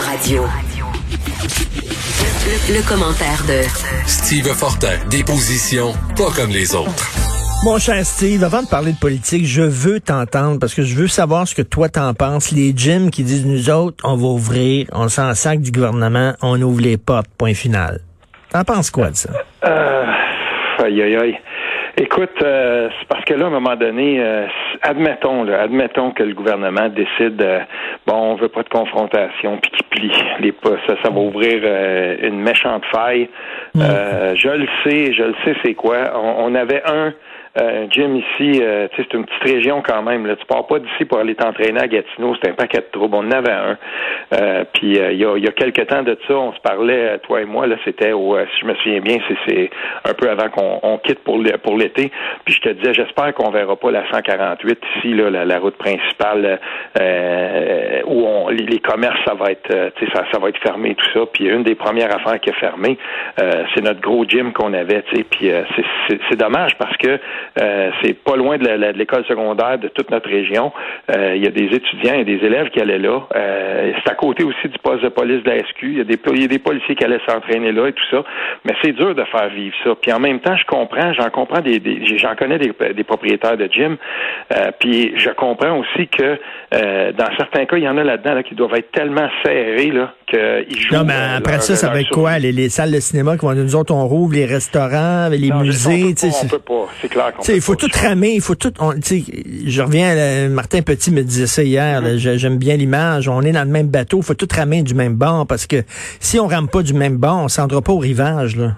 Radio. Le, le commentaire de Steve Fortin, des positions pas comme les autres. Mon cher Steve, avant de parler de politique, je veux t'entendre parce que je veux savoir ce que toi t'en penses. Les gyms qui disent nous autres, on va ouvrir, on s'en sac du gouvernement, on ouvre les portes, point final. T'en penses quoi de ça? Euh, aïe, aïe, aïe. Écoute, euh, c'est parce que là, à un moment donné, euh, admettons, là, admettons que le gouvernement décide, euh, bon, on veut pas de confrontation, puis qu'il plie les pas, ça, ça va ouvrir euh, une méchante faille. Euh, je le sais, je le sais, c'est quoi. On, on avait un euh, gym ici, euh, c'est une petite région quand même. Là. Tu pars pas d'ici pour aller t'entraîner à Gatineau, c'est un paquet de troubles. On en avait un. Euh, puis il y, a, y a quelques temps de ça, on se parlait, toi et moi, là, c'était au, si je me souviens bien, c'est, un peu avant qu'on on quitte pour, l'été. Puis je te disais, j'espère qu'on verra pas la 148 ici, là, la, route principale euh, où on, les, commerces, ça va être ça, ça va être fermé tout ça. Puis une des premières affaires qui est fermée, c'est notre gros gym qu'on avait. Puis c'est dommage parce que euh, c'est pas loin de, l'école secondaire de toute notre région. Euh, il y a des étudiants et des élèves qui allaient là. Euh, c'est à côté aussi du poste de police de la SQ. Il y a des, y a des policiers qui allaient s'entraîner là et tout ça. Mais c'est dur de faire vivre ça. Puis en même temps, je comprends, j'en comprends des, j'en connais des, des, propriétaires de gym. puis je comprends aussi que dans certains cas, il y en a là-dedans là, qui doivent être tellement serrés là jouent. Non, mais après ça, ça va être quoi? les, les, salles de cinéma qui vont nous autres on rouvre, les restaurants, les non, musées. On peut pas. C'est clair. Il faut tout ramer, il faut tout. On, je reviens, à, Martin Petit me disait ça hier. J'aime bien l'image. On est dans le même bateau, il faut tout ramer du même bord parce que si on rame pas du même bord, on s'en pas au rivage. Là.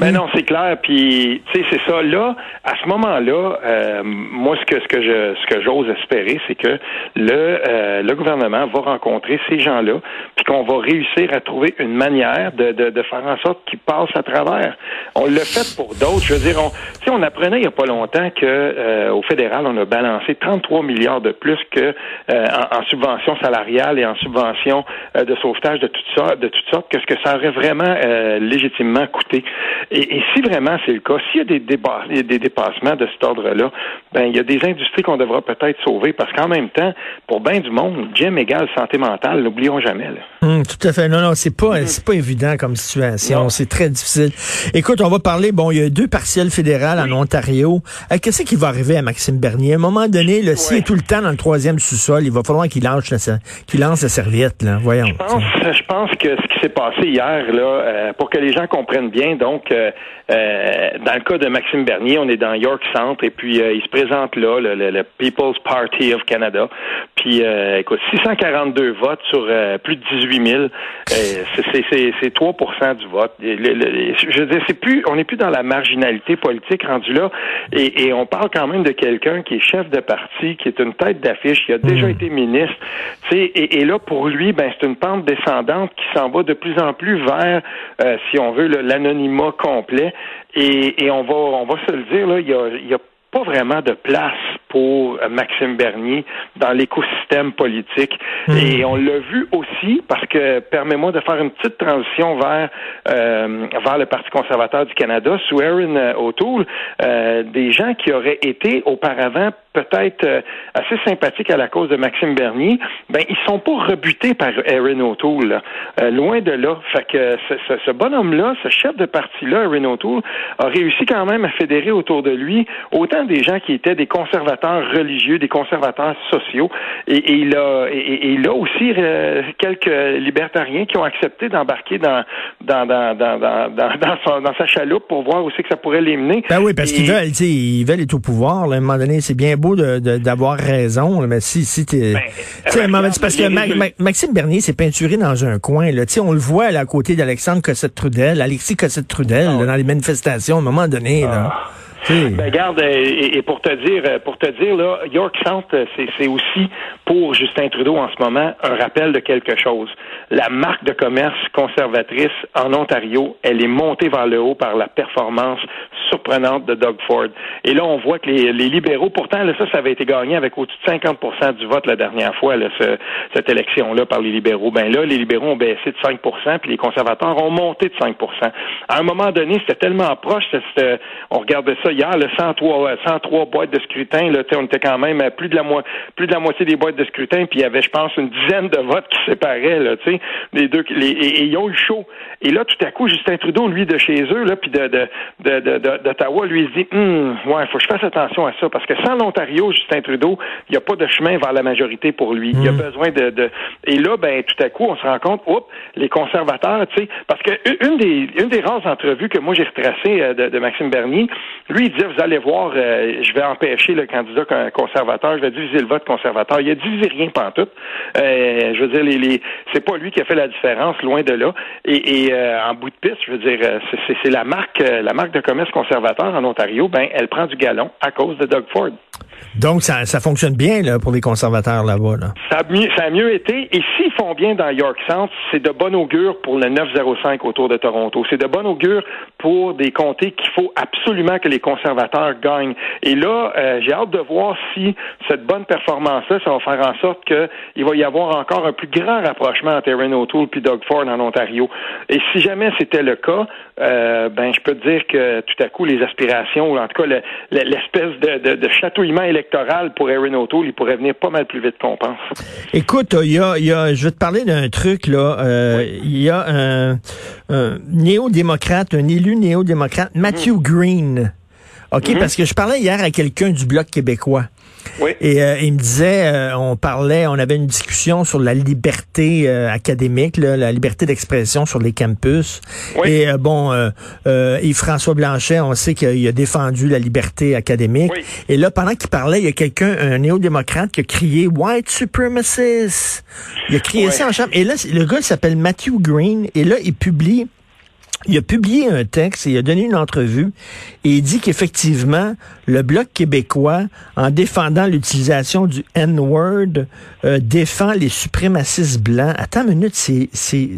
Ben non, c'est clair. Puis, tu sais, c'est ça. Là, à ce moment-là, euh, moi, ce que ce que je ce que j'ose espérer, c'est que le euh, le gouvernement va rencontrer ces gens-là, puis qu'on va réussir à trouver une manière de, de, de faire en sorte qu'ils passent à travers. On l'a fait pour d'autres. Je veux dire, on, on apprenait il y a pas longtemps que euh, au fédéral, on a balancé 33 milliards de plus que euh, en, en subventions salariales et en subventions euh, de sauvetage de toutes sortes, de toutes sortes, que ce que ça aurait vraiment légitimement coûté. Et, et, si vraiment c'est le cas, s'il y a des, débats, des dépassements de cet ordre-là, ben il y a des industries qu'on devra peut-être sauver parce qu'en même temps, pour bien du monde, gym égale santé mentale, n'oublions jamais. Là. Hum, tout à fait. Non, non, c'est pas, c'est pas évident comme situation. C'est très difficile. Écoute, on va parler. Bon, il y a deux partiels fédérales en Ontario. Euh, Qu'est-ce qui va arriver à Maxime Bernier? À un moment donné, là, s'il est tout le temps dans le troisième sous-sol, il va falloir qu'il lance, la, qu'il lance la serviette. Là. Voyons. Je pense, je pense que ce qui s'est passé hier, là, euh, pour que les gens comprennent bien, donc euh, euh, dans le cas de Maxime Bernier, on est dans York Centre et puis euh, il se présente là, le, le, le, People's Party of Canada. Puis euh, écoute, 642 votes sur plus de 18 000, c'est 3 du vote. Le, je veux dire, c'est plus, on n'est plus dans la marginalité politique rendu là, et, et on parle quand même de quelqu'un qui est chef de parti, qui est une tête d'affiche, qui a déjà mmh. été ministre. Et, là, pour lui, ben c'est une pente descendante qui s'en va de plus en plus vers, si on veut, l'anonymat complet. Et, on va on va se le dire, il y a, il y a pas vraiment de place pour Maxime Bernier dans l'écosystème politique. Mmh. Et on l'a vu aussi, parce que permets-moi de faire une petite transition vers euh, vers le Parti conservateur du Canada, sous Aaron O'Toole, euh, des gens qui auraient été auparavant peut-être euh, assez sympathiques à la cause de Maxime Bernier, ben ils sont pas rebutés par Aaron O'Toole. Euh, loin de là. Fait que ce, ce, ce bonhomme-là, ce chef de parti-là, Aaron O'Toole, a réussi quand même à fédérer autour de lui autant des gens qui étaient des conservateurs religieux, des conservateurs sociaux, et, et il a et, et il a aussi euh, quelques libertariens qui ont accepté d'embarquer dans dans dans dans dans, dans, son, dans, sa chaloupe pour voir aussi que ça pourrait les mener. Ben oui, parce qu'ils veulent, ils veulent être au pouvoir. Là, à un moment donné, c'est bien beau d'avoir de, de, raison, mais si, si t'es... Ben, parce que Ma, Ma, Maxime Bernier s'est peinturé dans un coin. Là. on le voit là, à côté d'Alexandre Cossette-Trudel, Alexis Cossette-Trudel, oh. dans les manifestations, à un moment donné. Là. Ben, garde, et, pour te dire, pour te dire, là, York Centre, c'est aussi pour Justin Trudeau en ce moment un rappel de quelque chose. La marque de commerce conservatrice en Ontario, elle est montée vers le haut par la performance surprenante de Doug Ford. Et là, on voit que les, libéraux, pourtant, là, ça, ça avait été gagné avec au-dessus de 50% du vote la dernière fois, là, cette élection-là par les libéraux. Ben là, les libéraux ont baissé de 5% puis les conservateurs ont monté de 5% À un moment donné, c'était tellement proche, on regardait ça hier, le 103, 103 boîtes de scrutin, là, on était quand même à plus de la, plus de la moitié des boîtes de scrutin, puis il y avait, je pense, une dizaine de votes qui séparaient, là, tu sais, les deux, les, et, ils ont eu chaud. Et là, tout à coup, Justin Trudeau, lui, de chez eux, là, puis de, de, d'Ottawa, lui, il se dit, hum, ouais, faut que je fasse attention à ça, parce que sans l'Ontario, Justin Trudeau, il n'y a pas de chemin vers la majorité pour lui. Il a hmm. besoin de, de, et là, ben, tout à coup, on se rend compte, oups, les conservateurs, tu sais, parce que une des, une des rares entrevues que moi j'ai retracées euh, de, de, Maxime Bernier, lui, il disait, vous allez voir, euh, je vais empêcher le candidat conservateur, je vais diviser le vote conservateur. Il a divisé rien pantoute. Euh, je veux dire, les, les c'est pas lui qui a fait la différence, loin de là. Et, euh, en bout de piste, je veux dire, c'est la marque, la marque de commerce conservateur en Ontario, ben, elle prend du galon à cause de Doug Ford. Donc, ça, ça fonctionne bien là, pour les conservateurs là-bas. Là. Ça, a mieux, été. Et s'ils font bien dans York Centre, c'est de bon augure pour le 905 autour de Toronto. C'est de bon augure pour des comtés qu'il faut absolument que les conservateurs gagnent. Et là, euh, j'ai hâte de voir si cette bonne performance-là, ça va faire en sorte qu'il va y avoir encore un plus grand rapprochement entre Erin O'Toole et Doug Ford en Ontario. Et si jamais c'était le cas, euh, ben je peux te dire que tout à coup, les aspirations, ou en tout cas l'espèce de, de, de électoral pour Erin O'Toole, il pourrait venir pas mal plus vite qu'on pense. Écoute, il y a, y a, je vais te parler d'un truc, là. Euh, il y a un, néo-démocrate, un élu néo-démocrate, Matthew mm. Green. OK, mm-hmm. parce que je parlais hier à quelqu'un du Bloc québécois. Et euh, il me disait, euh, on parlait, on avait une discussion sur la liberté euh, académique, la liberté d'expression sur les campus. Et bon, Yves-François Blanchet, on sait qu'il a défendu la liberté académique. Et là, pendant qu'il parlait, il y a quelqu'un, un néo-démocrate, qui a crié White supremacist. Il a crié ça en chambre. Et là, le gars s'appelle Matthew Green. Et là, il publie il a publié un texte et il a donné une entrevue et il dit qu'effectivement, le Bloc québécois, en défendant l'utilisation du N-word, euh, défend les suprémacistes blancs. Attends une minute, c'est, c'est,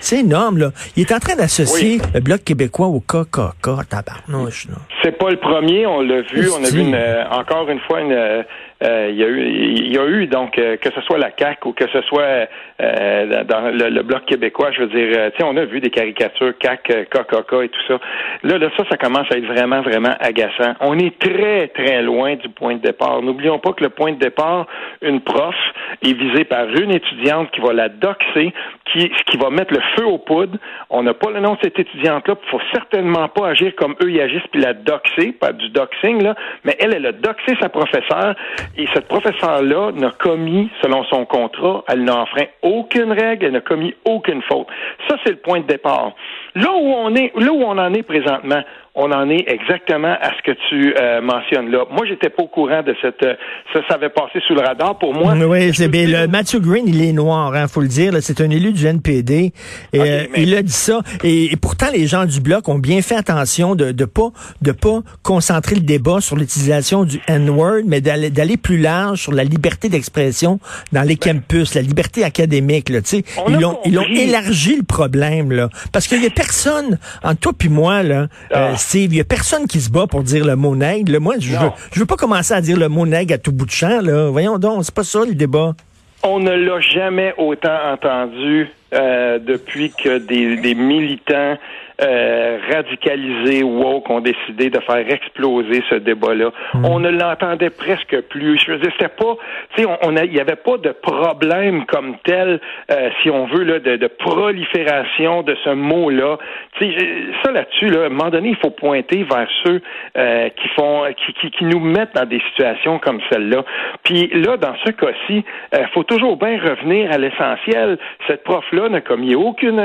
c'est énorme, là. Il est en train d'associer le Bloc québécois au KKK, tabarnouche, là. C'est pas le premier, on l'a vu. On a vu euh, encore une fois une, euh, euh, il y a eu, il y a eu donc euh, que ce soit la CAC ou que ce soit euh, dans le, bloc québécois, je veux dire, tu sais, on a vu des caricatures CAC, KKK et tout ça. Là, là, ça, ça commence à être vraiment, vraiment agaçant. On est très, très loin du point de départ. N'oublions pas que le point de départ, une prof est visée par une étudiante qui va la doxer, qui, qui va mettre le feu aux poudres. On n'a pas le nom de cette étudiante-là. Il faut certainement pas agir comme eux y agissent puis la doxer, pas du doxing là, mais elle, elle a doxé sa professeure et cette professeure-là n'a commis, selon son contrat, elle n'a enfreint aucune règle, elle n'a commis aucune faute. Ça, c'est le point de départ. Là où on est, là où on en est présentement, on en est exactement à ce que tu euh, mentionnes là. Moi, j'étais pas au courant de cette. Euh, ça, ça avait passé sous le radar pour moi. Oui, c'est bien. Le Matthew Green, il est noir, hein, faut le dire. C'est un élu du NPD. Et, euh, Il a dit ça. Et, pourtant, les gens du bloc ont bien fait attention de de pas de pas concentrer le débat sur l'utilisation du N-word, mais d'aller d'aller plus large sur la liberté d'expression dans les ben. campus, la liberté académique. Là, ils ont ils ont élargi le problème là, parce qu'il y a personne entre toi puis moi là. Ah. Il n'y a personne qui se bat pour dire le mot nègre. Moi, je veux, je veux pas commencer à dire le mot nègre à tout bout de champ. Là. Voyons donc, c'est pas ça le débat. On ne l'a jamais autant entendu euh, depuis que des, des militants euh, radicalisés woke ont décidé de faire exploser ce débat-là. Hmm. On ne l'entendait presque plus. Je veux dire, c'était pas, tu sais, on, il n'y avait pas de problème comme tel, euh, si on veut, là, de, de prolifération de ce mot-là. Tu sais, ça là-dessus, là, à un moment donné, il faut pointer vers ceux euh, qui font, qui, qui, qui, nous mettent dans des situations comme celle-là. Puis là, dans ce cas-ci, il euh, faut toujours bien revenir à l'essentiel. Cette prof-là n'a commis aucune,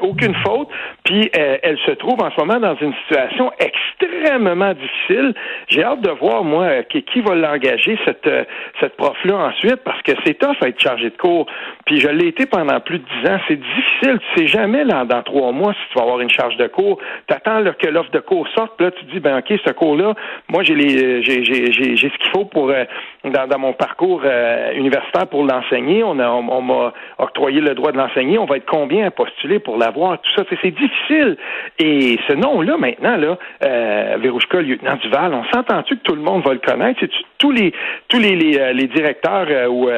aucune faute. Puis elle, elle, se trouve en ce moment dans une situation extrêmement difficile. J'ai hâte de voir, moi, qui, qui va l'engager, cette, cette prof-là, ensuite, parce que c'est tough à être chargé de cours. Puis je l'ai été pendant plus de dix ans. C'est difficile. Tu sais jamais, là, dans trois mois, si tu vas avoir une charge de cours. Tu attends que l'offre de cours sorte, là, tu te dis, ben OK, ce cours-là, moi, j'ai les j'ai, j'ai, j'ai, ce qu'il faut pour euh, dans, dans, mon parcours euh, universitaire pour l'enseigner. On, a, on, m'a octroyé le droit de l'enseigner. On va être combien à postuler pour l'avoir? Tout ça, c'est, difficile. Et ce nom-là, maintenant, là, euh, Verouchka, lieutenant Duval, on s'entend-tu que tout le monde va le connaître? C'est tous les tous les, les, euh, les directeurs ou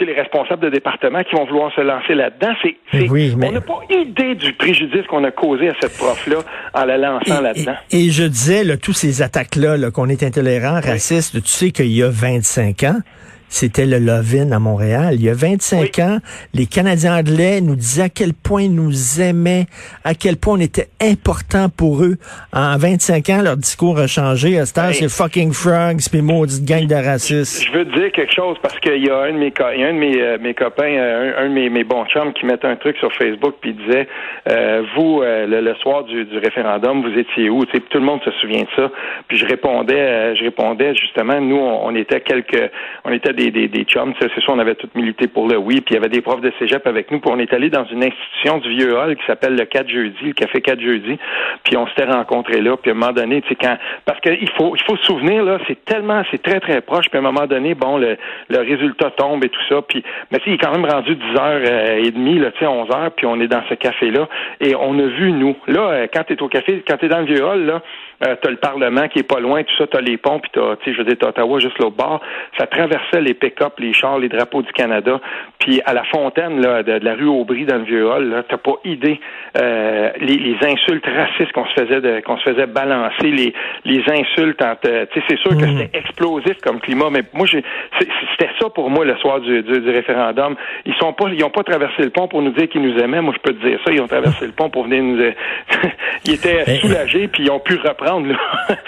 les responsables de département qui vont vouloir se lancer là-dedans? C'est, On n'a pas idée du préjudice qu'on a causé à cette prof-là en la lançant là-dedans. Et, je disais, là, tous ces attaques-là, -là, qu'on est intolérant, raciste, tu sais qu'il y a 25 ans, c'était le Lovin à Montréal. Il y a 25 ans, les Canadiens anglais nous disaient à quel point ils nous aimaient, à quel point on était important pour eux. En 25 ans, leur discours a changé. À c'est fucking frogs, puis maudite gang de racistes. Je veux te dire quelque chose parce qu'il y a un de mes, un de mes, euh, mes copains, euh, un, de mes, mes, bons chums qui met un truc sur Facebook puis disait, euh, vous, le, soir du, du, référendum, vous étiez où? tout le monde se souvient de ça. Puis je répondais, je répondais justement, nous, on, on était quelques, on était des des, des, chums. C'est ça, on avait tout milité pour le oui. Puis il y avait des profs de cégep avec nous. Puis on est allé dans une institution du Vieux Hall qui s'appelle le 4 jeudi, le Café 4 jeudi. Puis on s'était rencontrés là. Puis à un moment donné, tu sais, quand... Parce qu'il faut, il faut se souvenir, là, c'est tellement, c'est très, très proche. Puis à un moment donné, bon, le, le résultat tombe et tout ça. Puis, mais tu il est quand même rendu 10h30, là, tu sais, 11h. Puis on est dans ce café-là. Et on a vu, nous, là, euh, quand tu es au café, quand tu es dans le Vieux Hall, là, euh, t'as le Parlement qui est pas loin, tout ça, t'as les ponts, puis t'as, tu sais, je veux dire, t'as Ottawa juste l'autre bord. Ça traversait les pick-up, les chars, les drapeaux du Canada. Puis à la fontaine là, de, la rue Aubry dans le vieux hall, là, t'as pas idée euh, les, les, insultes racistes qu'on se faisait de, qu'on se faisait balancer, les, les insultes. tu sais, c'est sûr que mhm. c'était explosif comme climat, mais moi, c'était ça pour moi le soir du, du, référendum. Ils sont pas, ils ont pas traversé le pont pour nous dire qu'ils nous aimaient. Moi, je peux te dire ça. Ils ont traversé le pont pour venir nous. ils étaient soulagés, puis ils ont pu reprendre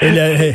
Et le,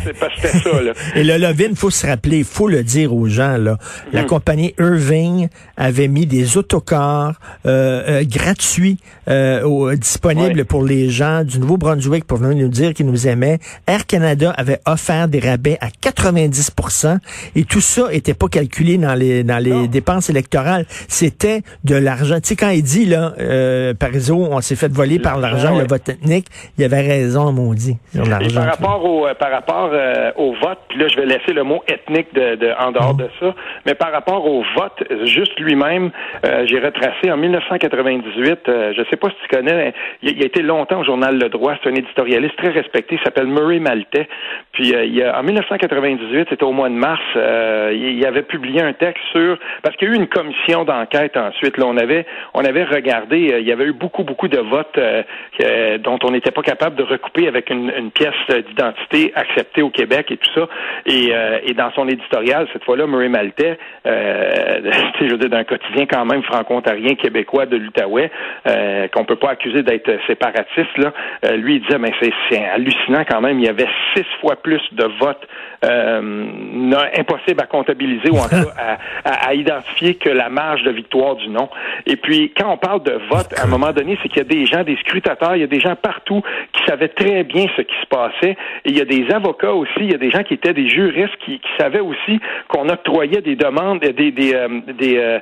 Et le Levin, faut se rappeler, faut le dire aux gens, là. La hmm. compagnie Irving avait mis des autocars euh, euh, gratuits euh, disponibles pour les gens du Nouveau-Brunswick pour venir nous dire qu'ils nous aimaient. Air Canada avait offert des rabais à 90% et tout ça était pas calculé dans les dans les dépenses électorales. C'était de l'argent. Tu sais, quand il dit, là, euh, Parizeau, on s'est fait voler par l'argent, le vote technique, il avait raison, maudit, sur l'argent par rapport au euh, par rapport euh, au vote, puis là je vais laisser le mot ethnique de, de en dehors de ça, mais par rapport au vote juste lui-même, euh, j'ai retracé en 1998, je sais pas si tu connais, il, a été longtemps au journal Le Droit, c'est un éditorialiste très respecté, il s'appelle Murray Maltais. Puis il a, en 1998, c'était au mois de mars, il, avait publié un texte sur parce qu'il y a eu une commission d'enquête ensuite. Là, on avait on avait regardé, il y avait eu beaucoup beaucoup de votes dont on n'était pas capable de recouper avec une, une pièce d'identité acceptée au Québec et tout ça. Et, euh, et dans son éditorial, cette fois-là, Murray Maltais, euh, je veux dire, d'un quotidien quand même franco-ontarien québécois de l'Outaouais, euh, qu'on peut pas accuser d'être séparatiste, là, euh, lui, il disait, mais c'est hallucinant quand même, il y avait six fois plus de votes impossible à comptabiliser ou en tout cas à, à, identifier que la marge de victoire du non. Et puis, quand on parle de vote, à un moment donné, c'est qu'il y a des gens, des scrutateurs, il y a des gens partout qui savaient très bien ce qui se passait. Et il y a des avocats aussi, il y a des gens qui étaient des juristes qui, qui savaient aussi qu'on octroyait des demandes, des, des, des, euh, des euh,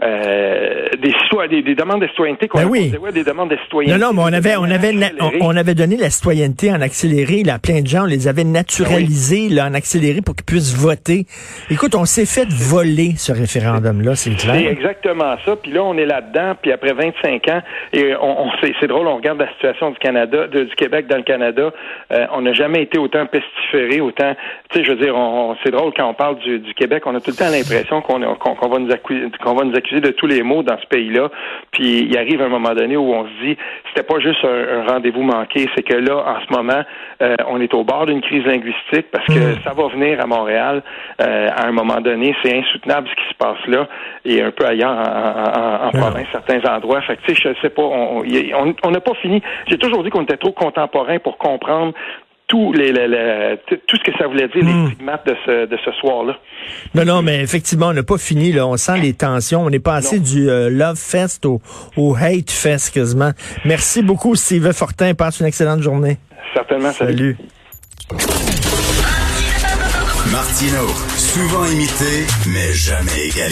euh, des, des, des, demandes de citoyenneté qu'on ben oui. des demandes de citoyenneté. Non, non, mais on avait, on avait, on, avait donné la citoyenneté en accéléré. Là, plein de gens, on les avait naturalisés, là, en accéléré pour qu'ils puissent voter. Écoute, on s'est fait voler ce référendum-là, c'est clair. C'est exactement ça. Puis là, on est là-dedans. Puis après 25 ans, et on, on c'est drôle, on regarde la situation du Canada, de, du Québec dans le Canada. Euh, on n'a jamais été autant pestiféré, autant, tu sais, je veux dire, on, c'est drôle quand on parle du, du, Québec, on a tout le temps l'impression qu'on qu'on va nous qu'on va nous accuser de tous les maux dans ce pays-là. Puis il arrive un moment donné où on se dit, c'était pas juste un, rendez-vous manqué, c'est que là, en ce moment, euh, on est au bord d'une crise linguistique parce que hmm. ça va venir à Montréal euh, à un moment donné. C'est insoutenable ce qui se passe là et un peu ailleurs en, province, certains endroits. Fait que tu sais, je sais pas, on n'a pas fini. J'ai toujours dit qu'on était trop contemporain pour comprendre tout, les, les- les- tout ce que ça voulait dire, Hmm. les stigmates de ce, de ce soir-là. Non, non, mais effectivement, on n'a pas fini. Là. On sent les tensions. On est passé Non. du euh, Love Fest au, au Hate Fest quasiment. Merci beaucoup, Steve Fortin. Passe une excellente journée. Certainement, salut. Salut. Martino, souvent imité, mais jamais égalé.